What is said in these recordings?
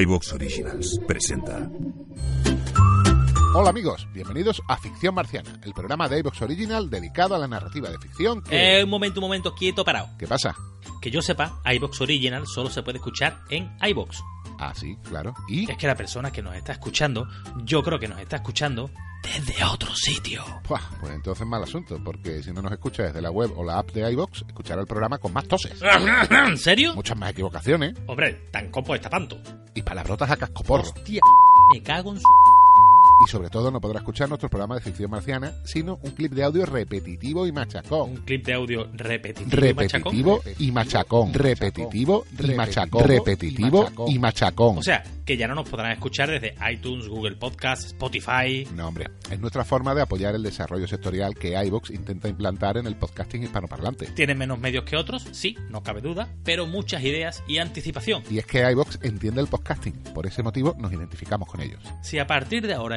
iVox Originals presenta. Hola amigos, bienvenidos a Ficción Marciana, el programa de iVox Original dedicado a la narrativa de ficción que... Eh, un momento, un momento, quieto, parado. ¿Qué pasa? Que yo sepa, iVox Original solo se puede escuchar en iVox. Ah, sí, claro. ¿Y? Es que la persona que nos está escuchando, yo creo que nos está escuchando desde otro sitio. Buah, pues entonces mal asunto, porque si no nos escucha desde la web o la app de iVox, escuchará el programa con más toses. ¿En serio? Muchas más equivocaciones Hombre, tan copo está tanto. Y palabrotas a cascoporro. Hostia, me cago en su... Y sobre todo no podrá escuchar nuestro programa de ficción marciana, sino un clip de audio repetitivo y machacón. Un clip de audio repetitivo, y machacón. Repetitivo y machacón. Repetitivo y machacón. Repetitivo y machacón. O sea, que ya no nos podrán escuchar desde iTunes, Google Podcast, Spotify. No, hombre, es nuestra forma de apoyar el desarrollo sectorial que iVox intenta implantar en el podcasting hispanoparlante. Tienen menos medios que otros, sí, no cabe duda, pero muchas ideas y anticipación. Y es que iVox entiende el podcasting, por ese motivo nos identificamos con ellos. Si a partir de ahora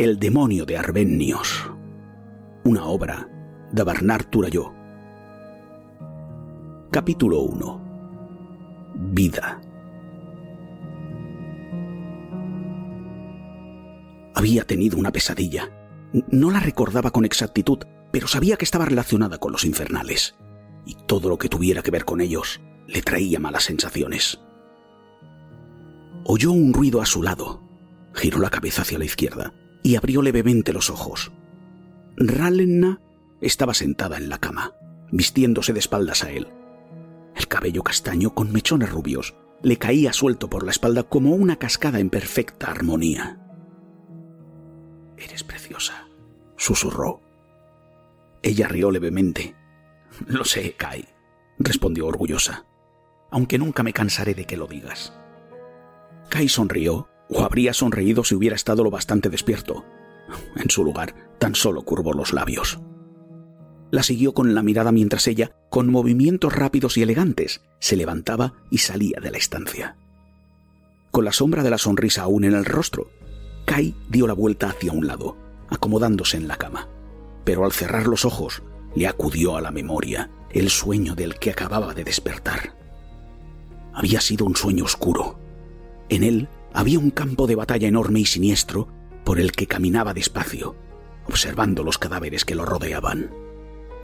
El demonio de Arbennios. Una obra de Bernard. Capítulo 1. Vida. Había tenido una pesadilla. No la recordaba con exactitud, pero sabía que estaba relacionada con los infernales. Y todo lo que tuviera que ver con ellos le traía malas sensaciones. Oyó un ruido a su lado. Giró la cabeza hacia la izquierda y abrió levemente los ojos. Ralena estaba sentada en la cama, vistiéndose de espaldas a él. El cabello castaño con mechones rubios le caía suelto por la espalda como una cascada en perfecta armonía. Eres preciosa, susurró. Ella rió levemente. Lo sé, Kai, respondió orgullosa, aunque nunca me cansaré de que lo digas. Kai sonrió, o habría sonreído si hubiera estado lo bastante despierto. En su lugar, tan solo curvó los labios. La siguió con la mirada mientras ella, con movimientos rápidos y elegantes, se levantaba y salía de la estancia. Con la sombra de la sonrisa aún en el rostro, Kai dio la vuelta hacia un lado, acomodándose en la cama. Pero al cerrar los ojos, le acudió a la memoria el sueño del que acababa de despertar. Había sido un sueño oscuro. En él había un campo de batalla enorme y siniestro por el que caminaba despacio, observando los cadáveres que lo rodeaban.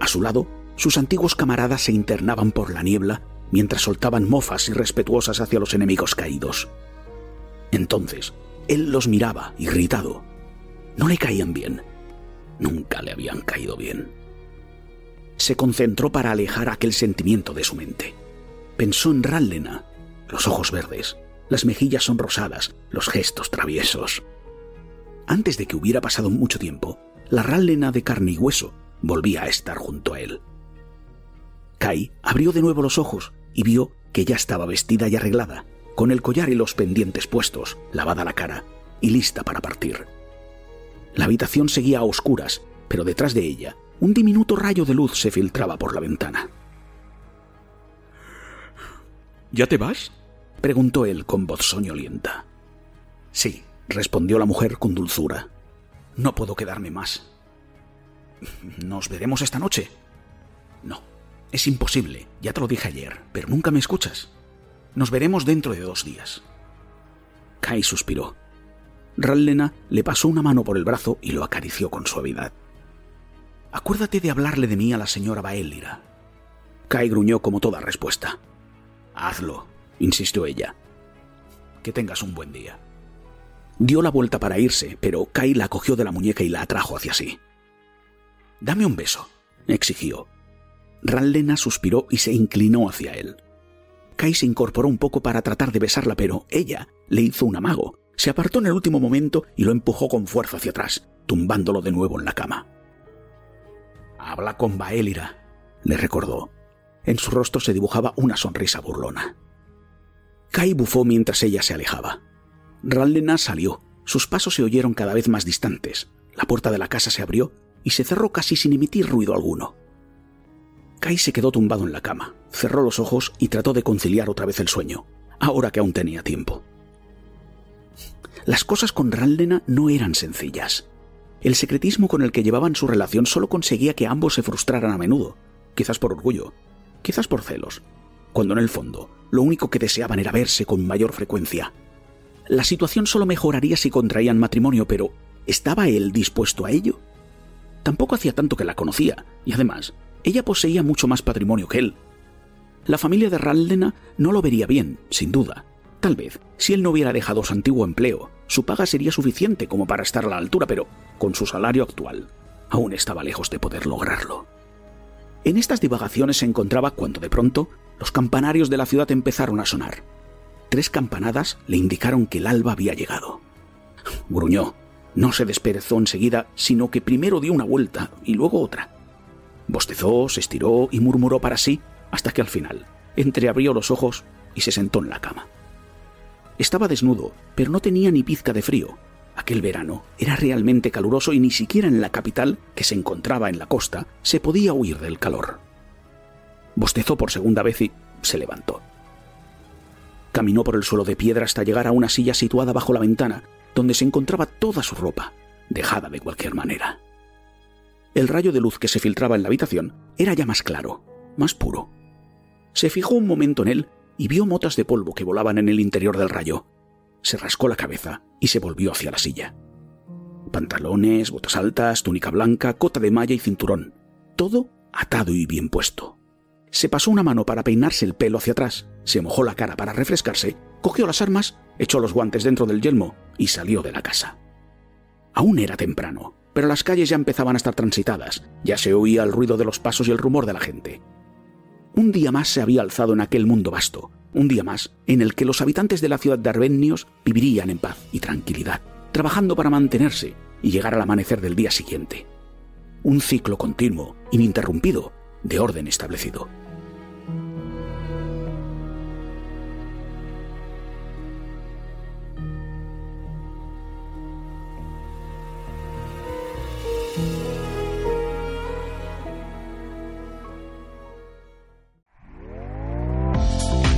A su lado, sus antiguos camaradas se internaban por la niebla mientras soltaban mofas irrespetuosas hacia los enemigos caídos. Entonces, él los miraba, irritado. No le caían bien. Nunca le habían caído bien. Se concentró para alejar aquel sentimiento de su mente. Pensó en Rallena, los ojos verdes, las mejillas sonrosadas, los gestos traviesos. Antes de que hubiera pasado mucho tiempo, la Rallena de carne y hueso volvía a estar junto a él. Kai abrió de nuevo los ojos y vio que ya estaba vestida y arreglada, con el collar y los pendientes puestos, lavada la cara y lista para partir. La habitación seguía a oscuras, pero detrás de ella un diminuto rayo de luz se filtraba por la ventana. ¿Ya te vas? Preguntó él con voz soñolienta. Sí, respondió la mujer con dulzura. No puedo quedarme más. ¿Nos veremos esta noche? No, es imposible, ya te lo dije ayer, pero nunca me escuchas. Nos veremos dentro de dos días. Kai suspiró. Rallena le pasó una mano por el brazo y lo acarició con suavidad. Acuérdate de hablarle de mí a la señora Baélira. Kai gruñó como toda respuesta. Hazlo, insistió ella. Que tengas un buen día. Dio la vuelta para irse, pero Kai la cogió de la muñeca y la atrajo hacia sí. Dame un beso, exigió. Rallena suspiró y se inclinó hacia él. Kai se incorporó un poco para tratar de besarla, pero ella le hizo un amago. Se apartó en el último momento y lo empujó con fuerza hacia atrás, tumbándolo de nuevo en la cama. Habla con Baelira, le recordó. En su rostro se dibujaba una sonrisa burlona. Kai bufó mientras ella se alejaba. Rallena salió. Sus pasos se oyeron cada vez más distantes. La puerta de la casa se abrió y se cerró casi sin emitir ruido alguno. Kai se quedó tumbado en la cama, cerró los ojos y trató de conciliar otra vez el sueño, ahora que aún tenía tiempo. Las cosas con Rallena no eran sencillas. El secretismo con el que llevaban su relación solo conseguía que ambos se frustraran a menudo, quizás por orgullo, quizás por celos, cuando en el fondo lo único que deseaban era verse con mayor frecuencia. La situación solo mejoraría si contraían matrimonio, pero ¿estaba él dispuesto a ello? Tampoco hacía tanto que la conocía, y además, ella poseía mucho más patrimonio que él. La familia de Raldena no lo vería bien, sin duda. Tal vez, si él no hubiera dejado su antiguo empleo, su paga sería suficiente como para estar a la altura, pero con su salario actual, aún estaba lejos de poder lograrlo. En estas divagaciones se encontraba cuando de pronto los campanarios de la ciudad empezaron a sonar. Tres campanadas le indicaron que el alba había llegado. Gruñó. No se desperezó enseguida, sino que primero dio una vuelta y luego otra. Bostezó, se estiró y murmuró para sí hasta que al final entreabrió los ojos y se sentó en la cama. Estaba desnudo, pero no tenía ni pizca de frío. Aquel verano era realmente caluroso y ni siquiera en la capital, que se encontraba en la costa, se podía huir del calor. Bostezó por segunda vez y se levantó. Caminó por el suelo de piedra hasta llegar a una silla situada bajo la ventana, donde se encontraba toda su ropa, dejada de cualquier manera. El rayo de luz que se filtraba en la habitación era ya más claro, más puro. Se fijó un momento en él y vio motas de polvo que volaban en el interior del rayo. Se rascó la cabeza y se volvió hacia la silla. Pantalones, botas altas, túnica blanca, cota de malla y cinturón. Todo atado y bien puesto. Se pasó una mano para peinarse el pelo hacia atrás, se mojó la cara para refrescarse, cogió las armas, echó los guantes dentro del yelmo y salió de la casa. Aún era temprano, pero las calles ya empezaban a estar transitadas, ya se oía el ruido de los pasos y el rumor de la gente. Un día más se había alzado en aquel mundo vasto, un día más en el que los habitantes de la ciudad de Arbennios vivirían en paz y tranquilidad, trabajando para mantenerse y llegar al amanecer del día siguiente. Un ciclo continuo, ininterrumpido, de orden establecido.